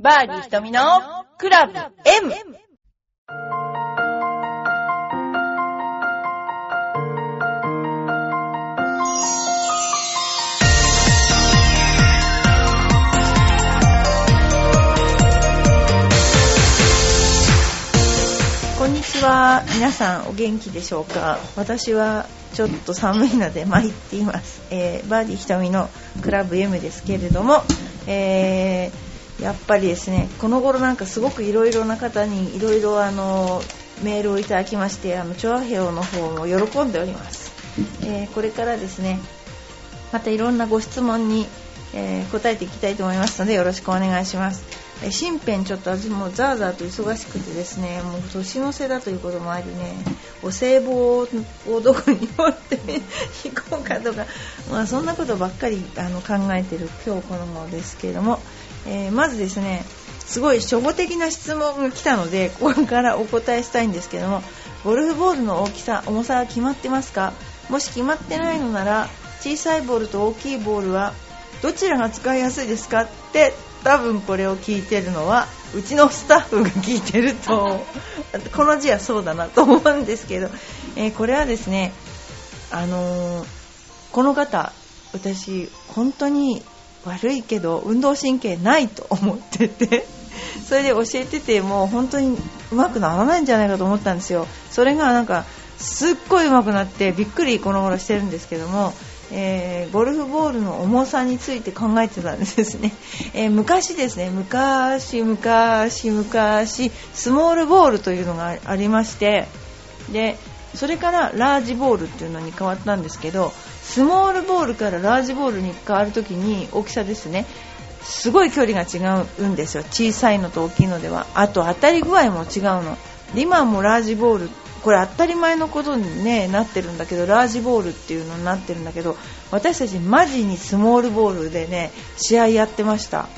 バーディー瞳のクラブ M! こんにちは。皆さんお元気でしょうか？私はちょっと寒いので参っています。えーバーディー瞳のクラブ M ですけれども、えーやっぱりですね、この頃なんかすごくいろいろな方にいろいろあのメールをいただきまして、あの、チョアヘオの方も喜んでおります。えーこれからですね、またいろんなご質問に、えー答えていきたいと思いますのでよろしくお願いします。えー身辺ちょっと私もザーザーと忙しくてですねもう年の瀬だということもありねお歳暮をどこに持って いこうかとか、まあ、そんなことばっかりあの考えてる今日この頃ですけれども、えーまずですねすごい初歩的な質問が来たのでここからお答えしたいんですけどもゴルフボールの大きさ重さは決まってますか？もし決まってないのなら小さいボールと大きいボールはどちらが使いやすいですか？って多分これを聞いてるのはうちのスタッフが聞いてると この字はそうだなと思うんですけど、えーこれはですねあのーこの方私本当に悪いけど運動神経ないと思ってて。それで教えててもう本当に上手くならないんじゃないかと思ったんですよ。それがなんかすっごい上手くなってびっくりこの頃してるんですけどもえーゴルフボールの重さについて考えてたんですね、えー昔ですね昔昔昔スモールボールというのがありましてでそれからラージボールっていうのに変わったんですけどスモールボールからラージボールに変わるときに大きさですね。すごい距離が違うんですよ。小さいのと大きいのでは。あと当たり具合も違うの。で今もラージボールこれ当たり前のことに、ね、なってるんだけどラージボールっていうのになってるんだけど私たちマジにスモールボールでね試合やってました。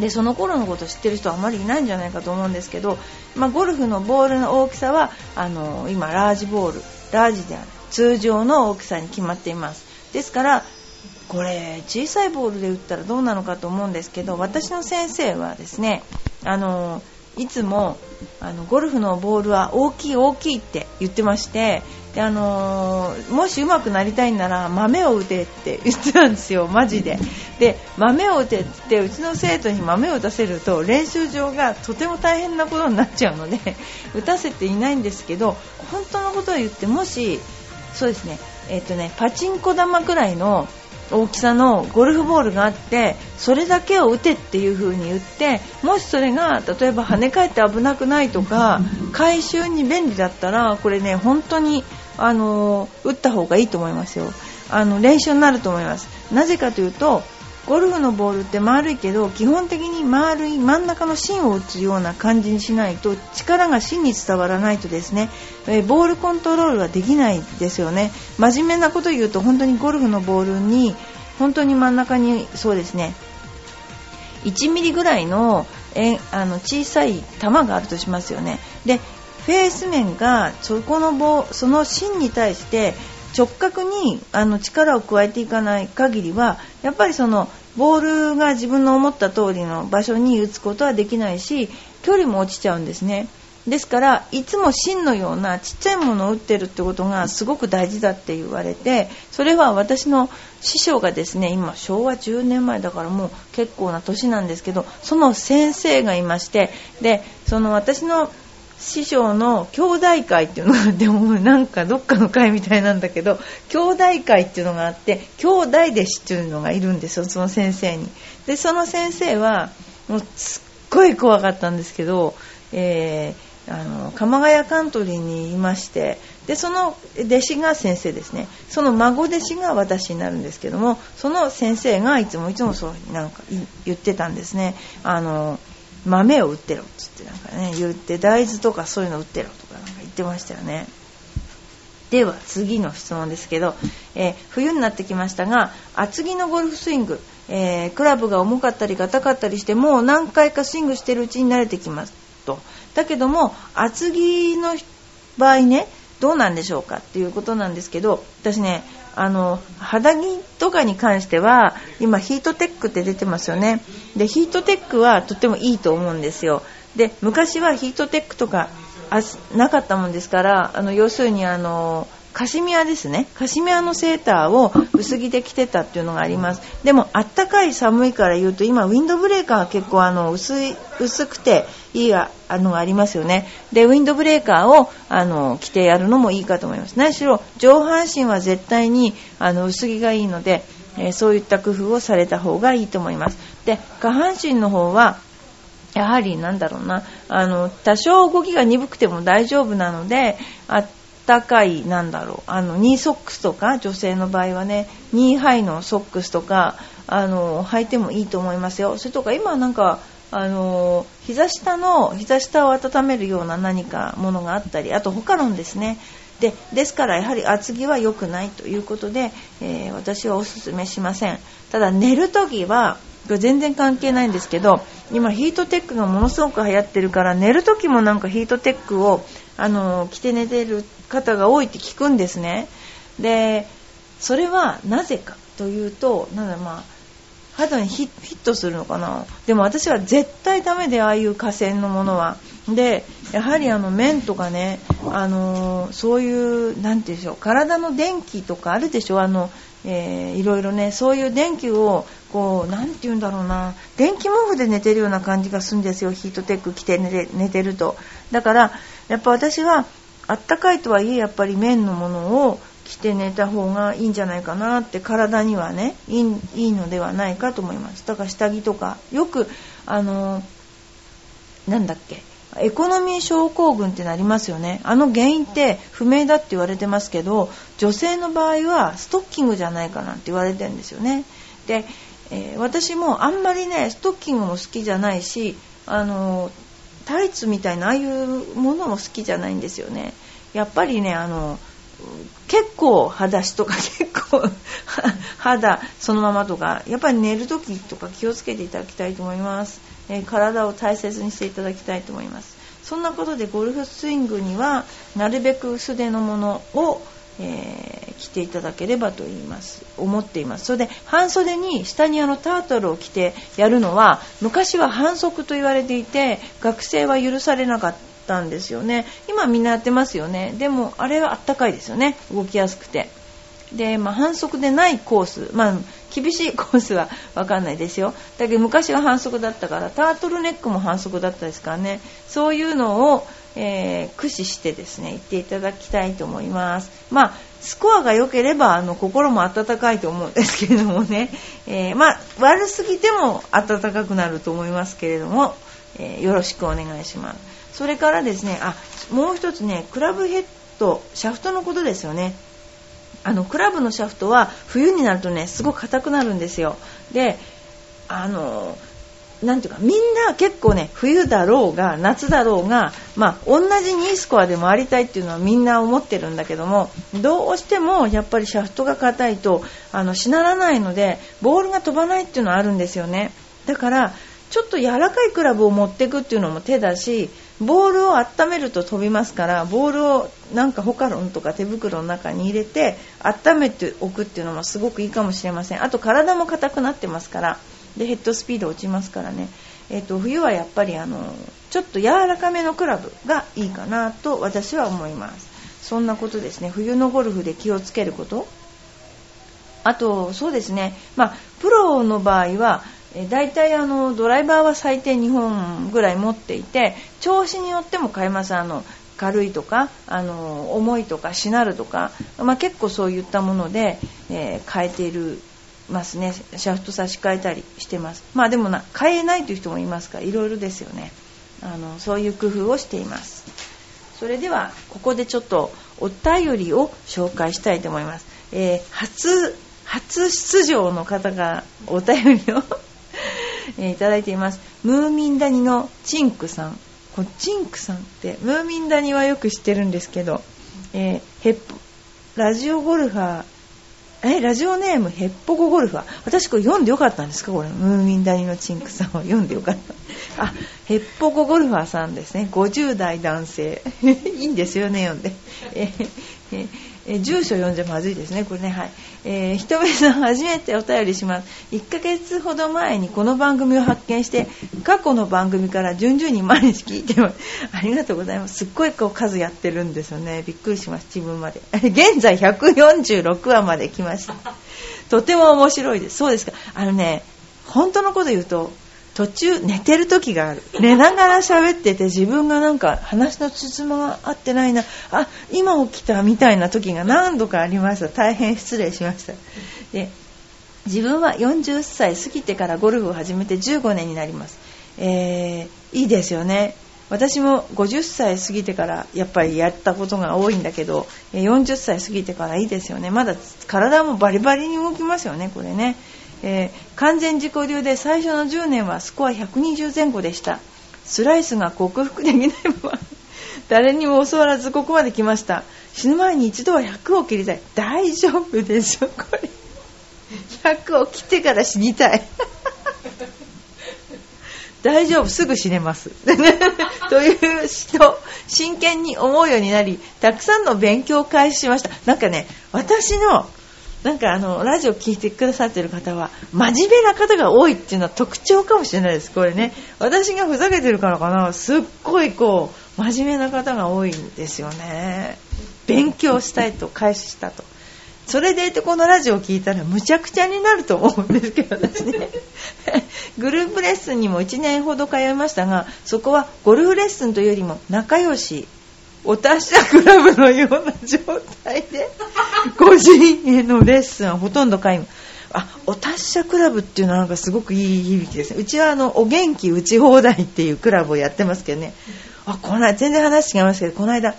でその頃のこと知ってる人はあまりいないんじゃないかと思うんですけど、まあ、ゴルフのボールの大きさはあの今ラージボールラージである通常の大きさに決まっています。ですからこれ小さいボールで打ったらどうなのかと思うんですけど私の先生はですねあのいつもあのゴルフのボールは大きい大きいって言ってましてであのーもし上手くなりたいなら豆を打てって言ってたんですよ、マジで。で豆を打てってってうちの生徒に豆を打たせると練習場がとても大変なことになっちゃうので 打たせていないんですけど本当のことを言ってもしそうですね、えっとねパチンコ玉くらいの大きさのゴルフボールがあってそれだけを打てっていう風に言ってもしそれが例えば跳ね返って危なくないとか回収に便利だったらこれね本当にあの打った方がいいと思いますよ。あの練習になると思います。なぜかというとゴルフのボールって丸いけど基本的に丸い真ん中の芯を打つような感じにしないと力が芯に伝わらないとですね、えボールコントロールはできないですよね。真面目なこと言うと本当にゴルフのボールに本当に真ん中にそうですね1ミリぐらいのえあの小さい玉があるとしますよね。でフェース面がそこの棒その芯に対して直角にあの力を加えていかない限りはやっぱりそのボールが自分の思った通りの場所に打つことはできないし距離も落ちちゃうんですね。ですからいつも芯のようなちっちゃいものを打ってるってことがすごく大事だって言われてそれは私の師匠がですね今昭和10年前だからもう結構な年なんですけどその先生がいましてでその私の師匠の兄弟会っていうのがでもなんかどっかの会みたいなんだけど兄弟会っていうのがあって兄弟弟子っていうのがいるんですよその先生に。でその先生はもうすっごい怖かったんですけど、えーあの鎌ヶ谷カントリーにいましてでその弟子が先生ですね。その孫弟子が私になるんですけどもその先生がいつもいつもそうなんか言ってたんですね。あの豆を売ってろっつってなんかね言って大豆とかそういうの売ってろとかなんか言ってましたよね。では次の質問ですけど、えー冬になってきましたが厚木のゴルフスイング、えークラブが重かったり硬かったりしてもう何回かスイングしてるうちに慣れてきますと。だけども厚木の場合ねどうなんでしょうかっていうことなんですけど私ねあの肌着とかに関しては今ヒートテックって出てますよね。でヒートテックはとてもいいと思うんですよ。で昔はヒートテックとかなかったもんですからあの要するにあのカシミヤですね。カシミヤのセーターを薄着で着てたっていうのがあります。でもあったかい寒いから言うと今ウィンドブレーカーは結構あの薄い薄くていいあのがありますよね。でウィンドブレーカーをあの着てやるのもいいかと思います。何しろ上半身は絶対にあの薄着がいいので、えー、そういった工夫をされた方がいいと思います。で下半身の方はやはりなんだろうな、あの、多少動きが鈍くても大丈夫なので、あたかい、なんだろう、あの、ニーソックスとか、女性の場合はね、ニーハイのソックスとか、あの、履いてもいいと思いますよ。それとか、今なんか、あの、膝下の、膝下を温めるような何かものがあったり、あと、ホカロンですね。でですからやはり厚着は良くないということで、えー、私はおすすめしませんただ寝るときは全然関係ないんですけど今ヒートテックがものすごく流行ってるから寝る時もなんかヒートテックをあの着て寝てる方が多いって聞くんですね。でそれはなぜかというとなんだまあ肌にフィットするのかな。でも私は絶対ダメでああいう河川のものは。でやはりあの麺とかねあのそういうなんていうんでしょう体の電気とかあるでしょ。あのえー、いろいろねそういう電気をこう何て言うんだろうな。電気毛布で寝てるような感じがするんですよ。ヒートテック着て寝て寝てると。だからやっぱ私はあったかいとはいえやっぱり綿のものを着て寝た方がいいんじゃないかなって体にはねいいいいのではないかと思います。だから下着とかよくあのなんだっけエコノミー症候群ってなりますよね。あの原因って不明だって言われてますけど女性の場合はストッキングじゃないかなって言われてるんですよね。で、えー、私もあんまりねストッキングも好きじゃないしあのタイツみたいなああいうものも好きじゃないんですよね。やっぱりねあの結構裸足とか結構 肌そのままとかやっぱり寝る時とか気をつけていただきたいと思います。え体を大切にしていただきたいと思います。そんなことでゴルフスイングにはなるべく薄手のものを、えー、着ていただければと言います。思っています。それで半袖に下にあのタートルを着てやるのは昔は反則と言われていて学生は許されなかったんですよね。今みんなやってますよね。でもあれはあったかいですよね。動きやすくて。で、まあ、反則でないコース、まあ、厳しいコースは分かんないですよ。だけど昔は反則だったからタートルネックも反則だったですからね。そういうのを、えー、駆使してですね行っていただきたいと思います。まあスコアが良ければあの心も温かいと思うんですけれどもね、えー、まあ、悪すぎても温かくなると思いますけれども、えー、よろしくお願いします。それからですねあもう一つねクラブヘッドシャフトのことですよね。あのクラブのシャフトは冬になるとねすごく硬くなるんですよ。であのなんていうかみんな結構ね冬だろうが夏だろうがまあ同じ2スコアで回りたいっていうのはみんな思ってるんだけどもどうしてもやっぱりシャフトが硬いとあのしならないのでボールが飛ばないっていうのはあるんですよね。だからちょっと柔らかいクラブを持っていくっていうのも手だしボールを温めると飛びますからボールをなんかホカロンとか手袋の中に入れて温めておくっていうのもすごくいいかもしれません。あと体も硬くなってますから。でヘッドスピード落ちますからね、えーと、冬はやっぱりあのちょっと柔らかめのクラブがいいかなと私は思います。そんなことですね。冬のゴルフで気をつけること。あとそうですね。まあプロの場合はえ大体あのドライバーは最低2本ぐらい持っていて調子によっても変えます。あの軽いとかあの重いとかしなるとか、まあ、結構そういったもので、えー、変えているますね。シャフト差し替えたりしてます。まあでもな変えないという人もいますか。らいろいろですよね。あのそういう工夫をしています。それではここでちょっとお便りを紹介したいと思います、えー、初初出場の方がお便りを、いただいています。ムーミン谷のチンクさん。こチンクさんってムーミン谷はよく知ってるんですけど、えー、ヘッラジオゴルファーえラジオネームヘッポコゴルファー私これ読んでよかったんですか？これムーミン谷のチンクさんを読んでよかった。あヘッポコゴルファーさんですね。50代男性。いいんですよね読んで。え、ええー、住所読んじゃまずいですね、これね。はい。えー、ひとめさん、初めてお便りします。1ヶ月ほど前にこの番組を発見して、過去の番組から順々に毎日聞いてます。ありがとうございます。すっごいこう数やってるんですよね。びっくりします、自分まで。現在146話まで来ました。とても面白いです。そうですか。あのね、本当のこと言うと、途中寝てる時がある。寝ながら喋ってて自分がなんか話のつつまが合ってないな。あ今起きたみたいな時が何度かありました。大変失礼しました。で自分は40歳過ぎてからゴルフを始めて15年になります、えー、いいですよね。私も50歳過ぎてからやっぱりやったことが多いんだけど40歳過ぎてからいいですよね。まだ体もバリバリに動きますよねこれね。えー、完全自己流で最初の10年はスコア120前後でした。スライスが克服できないまま 誰にも教わらずここまで来ました。死ぬ前に一度は100を切りたい。大丈夫でしょ？これ。100を切ってから死にたい。大丈夫すぐ死ねます。という人真剣に思うようになりたくさんの勉強を開始しました。なんかね私のなんかあのラジオ聞いてくださってる方は真面目な方が多いっていうのは特徴かもしれないです。これね。私がふざけてるからかな。すっごいこう真面目な方が多いんですよね。勉強したいと開始したと。それでいてこのラジオを聞いたらむちゃくちゃになると思うんですけど私ね。グループレッスンにも1年ほど通いましたがそこはゴルフレッスンというよりも仲良しお達者クラブのような状態で 個人へのレッスンはほとんど皆無。あお達者クラブっていうのはなんかすごくいい響きですね。うちはあのお元気打ち放題っていうクラブをやってますけどね。あこの間全然話違いますけどこの間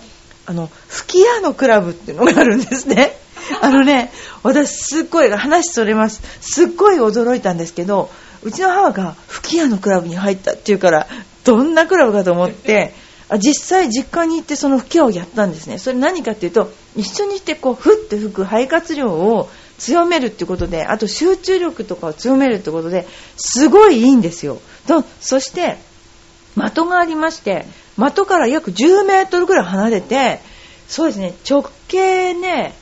あの吹き矢のクラブっていうのがあるんですね。あのね私すっごい話それます。すっごい驚いたんですけどうちの母が吹き矢のクラブに入ったっていうからどんなクラブかと思って実際実家に行ってその吹き矢をやったんですね。それ何かっていうと一緒にしてこうふって吹く肺活量を強めるってことであと集中力とかを強めるってことですごいいいんですよ。とそして的がありまして的から約10メートルぐらい離れてそうですね直径ね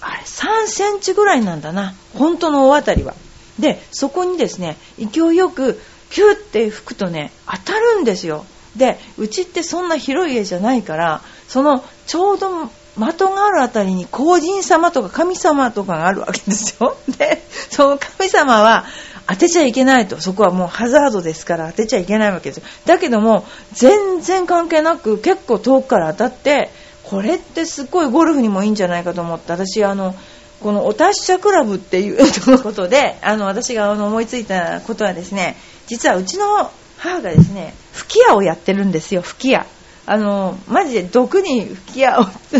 あれ3センチぐらいなんだな。本当の大当たりは。でそこにですね勢いよくピューって吹くとね当たるんですよ。でうちってそんな広い家じゃないからそのちょうど的があるあたりに皇人様とか神様とかがあるわけですよ。で、その神様は当てちゃいけないと。そこはもうハザードですから当てちゃいけないわけですよ。だけども、全然関係なく結構遠くから当たって、これってすごいゴルフにもいいんじゃないかと思って、私あの、このお達者クラブっていうことで、あの、私が思いついたことはですね、実はうちの母がですね吹き矢をやってるんですよ吹き矢。あのマジで毒に吹き矢を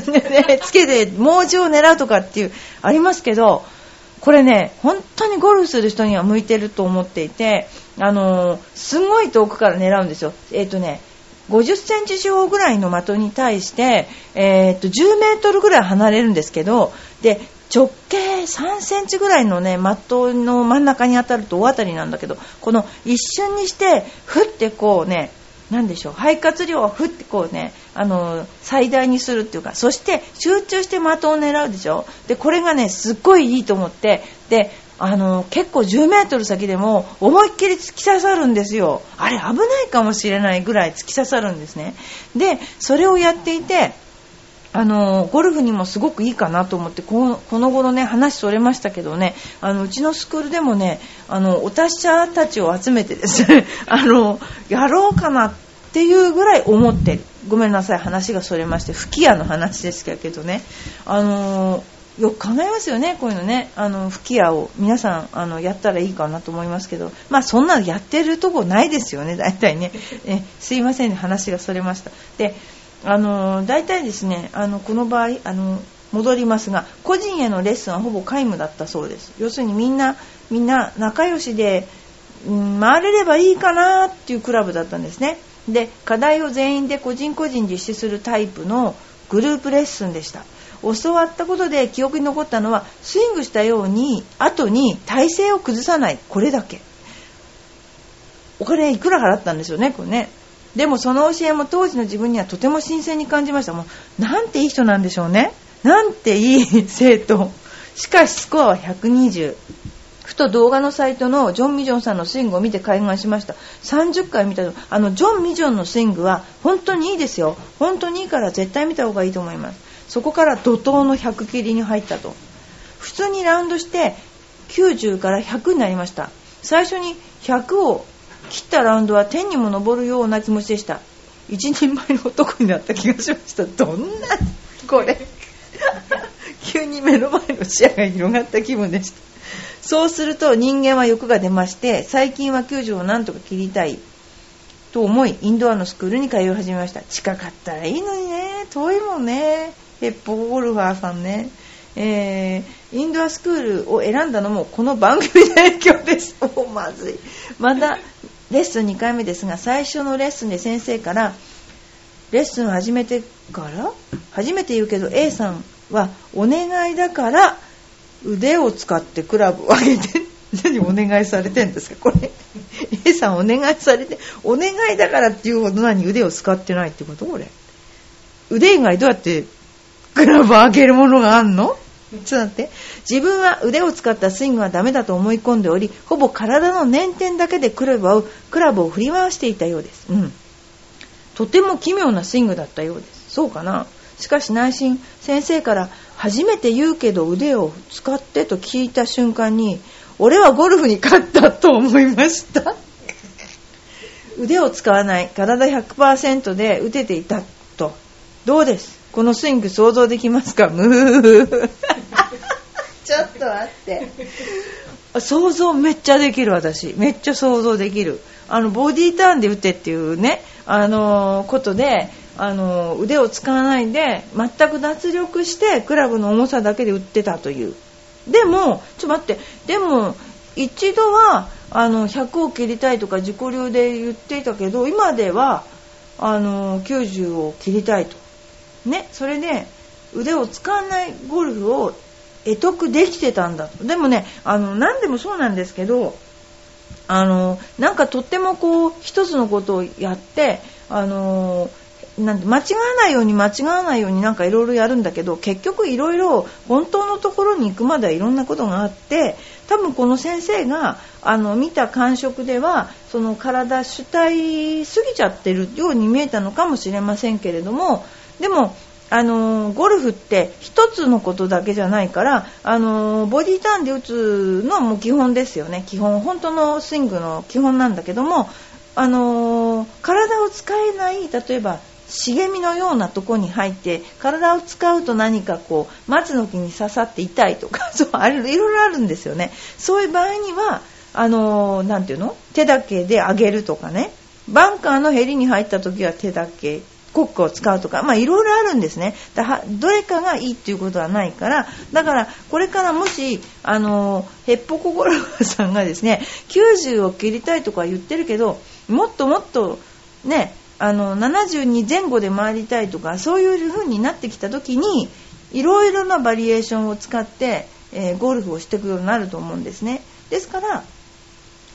つけて猛獣を狙うとかっていうありますけどこれね本当にゴルフする人には向いてると思っていてあのすごい遠くから狙うんですよ。えっ、ー、とね50センチ四方ぐらいの的に対して、えー、と10メートルぐらい離れるんですけどで直径3センチぐらいのね的の真ん中に当たると大当たりなんだけどこの一瞬にしてふってこうね何でしょう肺活量をふってこうねあの最大にするっていうかそして集中して的を狙うでしょ。でこれがねすっごいいいと思ってであの結構10メートル先でも思いっきり突き刺さるんですよ。あれ危ないかもしれないぐらい突き刺さるんですね。でそれをやっていてあのゴルフにもすごくいいかなと思ってこのこの頃ね話それましたけどねあのうちのスクールでもねあのお達者たちを集めてですね あのやろうかなっていうぐらい思ってごめんなさい話がそれまして吹き矢の話ですけどねあのよく考えますよね、こういうのね、あの吹き矢を皆さんあのやったらいいかなと思いますけど、まあ、そんなのやってるとこないですよね、大体ね、えすいませんね、話がそれました。であの大体ですねあのこの場合あの戻りますが個人へのレッスンはほぼ皆無だったそうです。要するにみんなみんな仲良しで、うん、回れればいいかなっていうクラブだったんですね。で課題を全員で個人個人実施するタイプのグループレッスンでした。教わったことで記憶に残ったのはスイングしたように後に体勢を崩さないこれだけ。お金いくら払ったんですよねこれね。でもその教えも当時の自分にはとても新鮮に感じましたもうなんていい人なんでしょうねなんていい生徒。しかしスコアは120。ふと動画のサイトのジョン・ミジョンさんのスイングを見て開眼しました。30回見たの。あの、ジョン・ミジョンのスイングは本当にいいですよ。本当にいいから絶対見た方がいいと思います。そこから怒涛の100切りに入ったと。普通にラウンドして90から100になりました。最初に100を切ったラウンドは天にも昇るような気持ちでした。一人前の男になった気がしました。どんな、これ。急に目の前の視野が広がった気分でした。そうすると人間は欲が出まして、最近は90をなんとか切りたいと思い、インドアのスクールに通い始めました。近かったらいいのにね、遠いもんね。ヘッポゴルファーさんね。えー、インドアスクールを選んだのもこの番組の影響です。おまずい。また、レッスン2回目ですが、最初のレッスンで先生から、レッスン始めてから初めて言うけど A さんはお願いだから腕を使ってクラブを上げて 何お願いされてんですか？これ。A さんお願いされてお願いだからっていうほど何腕を使ってないってこと？これ。腕以外どうやってクラブを上げるものがあんの？ちょっと待って。自分は腕を使ったスイングはダメだと思い込んでおり、ほぼ体の捻転だけでクラブをクラブを振り回していたようです。うん。とても奇妙なスイングだったようです。そうかなしかし内心、先生から初めて言うけど腕を使ってと聞いた瞬間に、俺はゴルフに勝ったと思いました。腕を使わない体100%で打てていたと。どうです？このスイング想像できますか？ムー。ちょっと待って。想像めっちゃできる私。めっちゃ想像できる。あの、ボディーターンで打てっていうね、あのー、ことで、あのー、腕を使わないで、全く脱力して、クラブの重さだけで打ってたという。でも、ちょっと待って、でも、一度は、あの、100を切りたいとか自己流で言っていたけど、今では、あの、90を切りたいと。ね、それで、腕を使わないゴルフを得得できてたんだ。でもね、あの、何でもそうなんですけど、あの、なんかとってもこう、一つのことをやって、あの、なんて間違わないように間違わないようになんかいろいろやるんだけど結局いろいろ本当のところに行くまではいろんなことがあって多分この先生があの見た感触ではその体主体すぎちゃってるように見えたのかもしれませんけれどもでもあのゴルフって1つのことだけじゃないからあのボディーターンで打つのはもう基本ですよね。基本本当のスイングの基本なんだけどもあの体を使えない例えば茂みのようなとこに入って体を使うと何かこう松の木に刺さって痛いとか そうあれいろいろあるんですよね。そういう場合にはあのなんていうの？手だけで上げるとかね。バンカーのヘリに入った時は手だけ。コックを使うとか、まあいろいろあるんですね。だどれかがいいっていうことはないから、だからこれからもし、あの、ヘッポコゴルフさんがですね、90を切りたいとか言ってるけど、もっともっとね、あの、72前後で回りたいとか、そういう風になってきた時に、いろいろなバリエーションを使って、えー、ゴルフをしていくようになると思うんですね。ですから、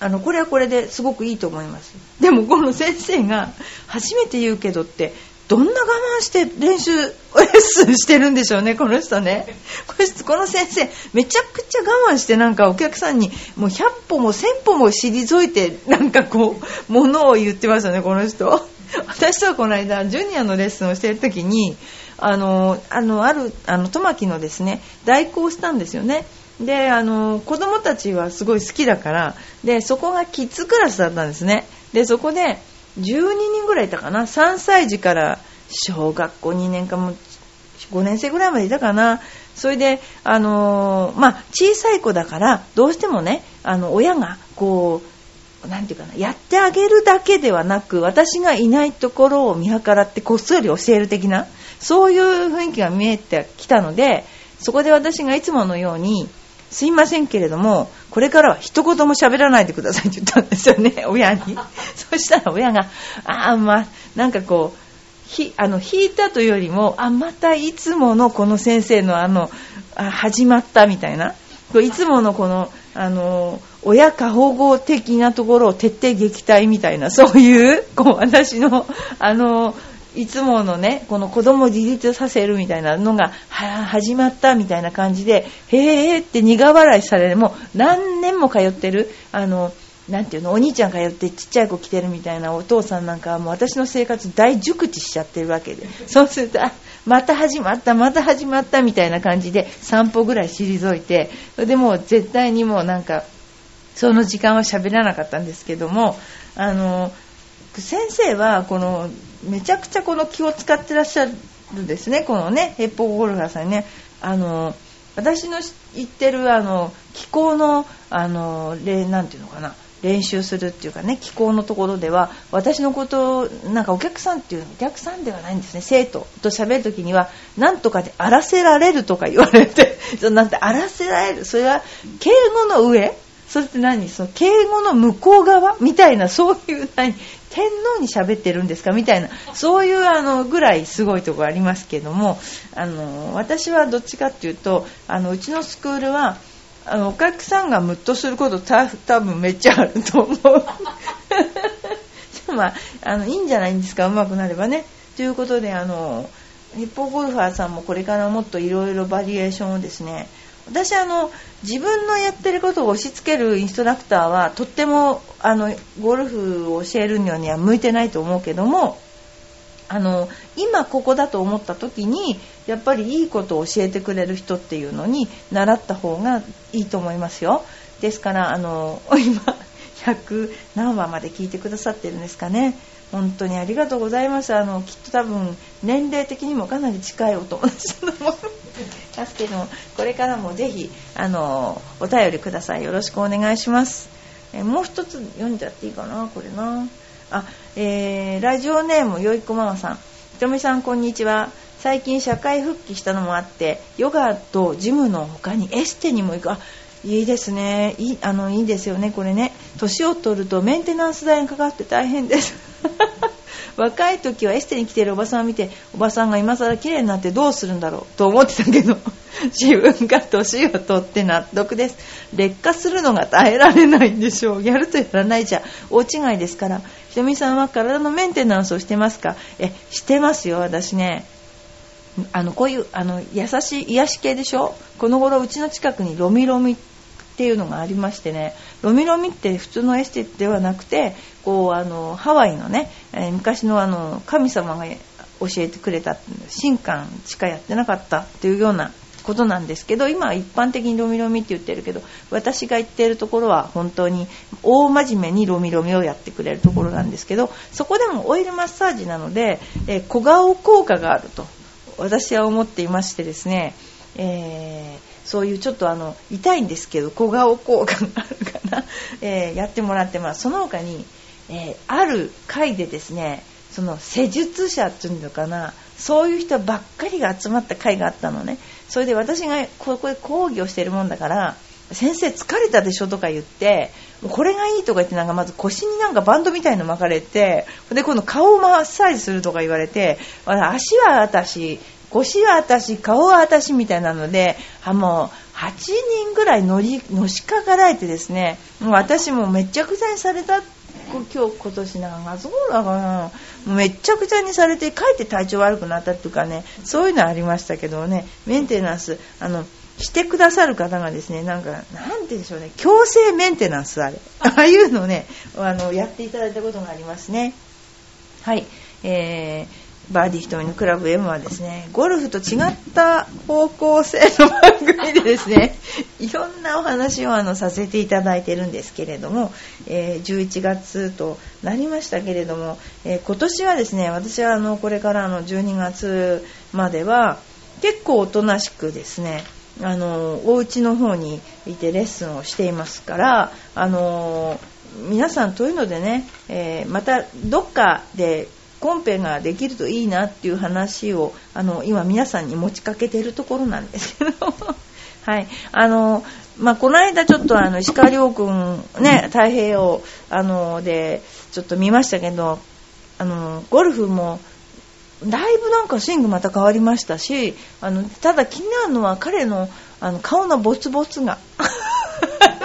あのこれはこれですごくいいと思いますでもこの先生が初めて言うけどってどんな我慢して練習レッスンしてるんでしょうねこの人ね。この先生めちゃくちゃ我慢してなんかお客さんにもう100歩も1000歩も退いてなんかこうものを言ってましたねこの人。私とはこの間ジュニアのレッスンをしてる時にあのあのあるあのトマキのですね代行したんですよね。であの子供たちはすごい好きだからでそこがキッズクラスだったんですね。でそこで12人ぐらいいたかな。3歳児から小学校2年かも5年生ぐらいまでいたかな。それであのまあ小さい子だからどうしてもねあの親がこうなんていうかなやってあげるだけではなく私がいないところを見計らってこっそり教える的なそういう雰囲気が見えてきたのでそこで私がいつものようにすいませんけれども、これからは一言も喋らないでくださいって言ったんですよね、親に。そしたら親が、ああ、まあ、なんかこう、ひあの引いたというよりも、あ、またいつものこの先生のあの、あ始まったみたいな。いつものこの、あの、親過保護的なところを徹底撃退みたいな、そういう、こう、私の、あの、いつものね、この子供を自立させるみたいなのが、は始まったみたいな感じで、へーって苦笑いされる、もう何年も通ってる、あの、なんていうの、お兄ちゃん通ってちっちゃい子来てるみたいなお父さんなんかはもう私の生活大熟知しちゃってるわけで。そうすると、あ、また始まった、また始まったみたいな感じで散歩ぐらい退いて、でも絶対にもうなんか、その時間は喋らなかったんですけども、あの、先生はこのめちゃくちゃこの気を使ってらっしゃるんですねこのねヘッポーゴルファーさんね。あの私の言ってるあの気候のあのなんていうのかな練習するっていうかね気候のところでは私のことなんかお客さんっていうのお客さんではないんですね生徒と喋る時には何とかで荒らせられるとか言われて なんて荒らせられるそれは敬語の上それって何？その敬語の向こう側みたいなそういう何？天皇に喋ってるんですか？みたいなそういうあのぐらいすごいところありますけどもあの私はどっちかっていうとあのうちのスクールはあのお客さんがムッとすることた多分めっちゃあると思う。まあ、あのいいんじゃないんですか？うまくなればね。ということであの日本ゴルファーさんもこれからもっといろいろバリエーションをですね私あの自分のやってることを押し付けるインストラクターはとってもあのゴルフを教えるには向いてないと思うけどもあの今ここだと思った時にやっぱりいいことを教えてくれる人っていうのに習った方がいいと思いますよ。ですからあの 今100何話まで聞いてくださってるんですかね。本当にありがとうございます。あのきっと多分年齢的にもかなり近いお友達だと思います けどこれからもぜひあのお便りください。よろしくお願いします。えもう一つ読んじゃっていいかな？これな。あ、えー、ラジオネームよいこママさん。ひとみさんこんにちは。最近社会復帰したのもあってヨガとジムの他にエステにも行く。あいいですね。いいあのいいですよねこれね。年を取るとメンテナンス代がかかって大変です。若い時はエステに来てるおばさんを見ておばさんが今更綺麗になってどうするんだろう？と思ってたけど 自分が年を取って納得です。劣化するのが耐えられないんでしょう。やるとやらないじゃ大違いですから。ひとみさんは体のメンテナンスをしてますか？えしてますよ私ね。あのこういうあの優しい癒し系でしょ？この頃うちの近くにロミロミっていうのがありましてねロミロミって普通のエステではなくてこうあのハワイのね、え、昔のあの神様が教えてくれた神官しかやってなかったっていうようなことなんですけど今は一般的にロミロミって言ってるけど私が言っているところは本当に大真面目にロミロミをやってくれるところなんですけどそこでもオイルマッサージなので、え、小顔効果があると私は思っていましてですね、えーそういうちょっとあの痛いんですけど小顔効果があるかな、えー、やってもらってます。その他に、えー、ある回でですねその施術者っていうのかな。そういう人ばっかりが集まった回があったのね。それで私がここで講義をしてるもんだから先生疲れたでしょとか言ってこれがいいとか言ってなんかまず腰になんかバンドみたいの巻かれてで今度顔をマッサージするとか言われて足は私腰は私、顔は私みたいなので、あもう8人ぐらい乗りのしかかられてですね、もう私もめっちゃくちゃにされた今日今年なんかそうだかな。めっちゃくちゃにされてかえって体調悪くなったっていうかねそういうのありましたけどねメンテナンスあのしてくださる方がですねなんかなんて言うんでしょうね強制メンテナンスあれ。ああいうのをねあのやっていただいたことがありますね。はい。えーバーディー瞳のクラブ M はですね、ゴルフと違った方向性の番組でですね、いろんなお話をあのさせていただいてるんですけれども、えー、11月となりましたけれども、えー、今年はですね、私はあのこれからの12月までは結構おとなしくですね、あのお家の方にいてレッスンをしていますから、あの皆さんというのでね、えー、またどっかでコンペができるといいなっていう話をあの今皆さんに持ちかけてるところなんですけど。はい。あのまあ、この間ちょっとあの石川遼君ね太平洋あのでちょっと見ましたけどあのゴルフもだいぶなんかスイングまた変わりましたしあのただ気になるのは彼のあの顔のボツボツが。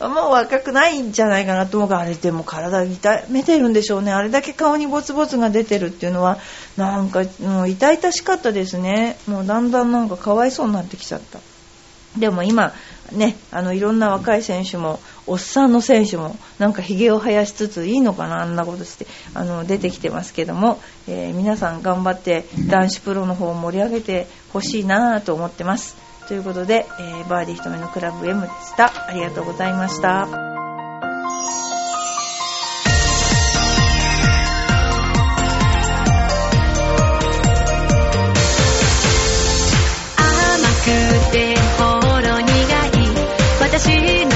もう若くないんじゃないかなと思うからあれでも体痛めてるんでしょうね。あれだけ顔にボツボツが出てるっていうのはなんかもう痛々しかったですね。もうだんだんなんかかわいそうになってきちゃった。でも今ねあのいろんな若い選手もおっさんの選手もなんかひげを生やしつついいのかなあんなことしてあの出てきてますけども、えー、皆さん頑張って男子プロの方を盛り上げてほしいなと思ってます。ということで、えー、バーディー一目のクラブ M でした。ありがとうございました。甘くてほろ苦い私の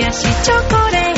癒しチョコレート。